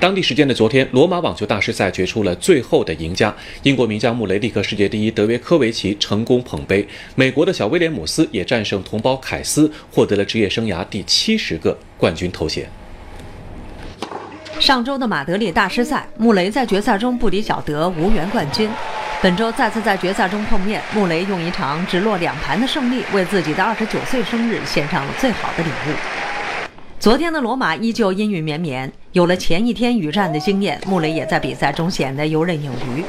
当地时间的昨天，罗马网球大师赛决出了最后的赢家，英国名将穆雷力克世界第一德约科维奇成功捧杯，美国的小威廉姆斯也战胜同胞凯斯，获得了职业生涯第七十个冠军头衔。上周的马德里大师赛，穆雷在决赛中不敌小德，无缘冠军。本周再次在决赛中碰面，穆雷用一场只落两盘的胜利，为自己的二十九岁生日献上了最好的礼物。昨天的罗马依旧阴雨绵绵，有了前一天雨战的经验，穆雷也在比赛中显得游刃有余。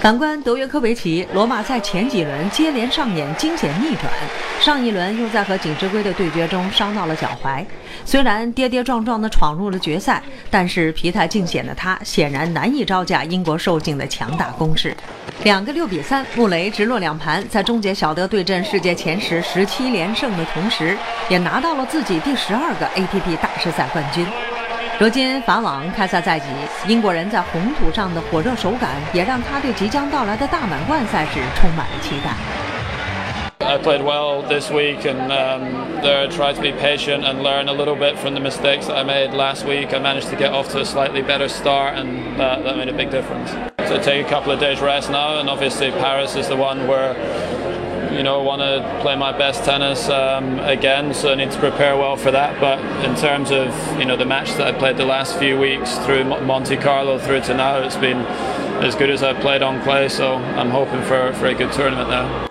反观德约科维奇，罗马赛前几轮接连上演惊险逆转，上一轮又在和锦织圭的对决中伤到了脚踝。虽然跌跌撞撞地闯入了决赛，但是疲态尽显的他显然难以招架英国受尽的强大攻势。两个六比三，穆雷直落两盘，在终结小德对阵世界前十十七连胜的同时，也拿到了自己第十二个 ATP 大师赛冠军。如今法网开赛在即，英国人在红土上的火热手感，也让他对即将到来的大满贯赛事充满了期待。I played well this week, and um, there I tried to be patient and learn a little bit from the mistakes that I made last week. I managed to get off to a slightly better start, and that, that made a big difference. So take a couple of days rest now, and obviously Paris is the one where you know, I want to play my best tennis um, again, so I need to prepare well for that. But in terms of you know the match that I played the last few weeks through Monte Carlo through to now, it's been as good as I've played on clay. So I'm hoping for, for a good tournament now.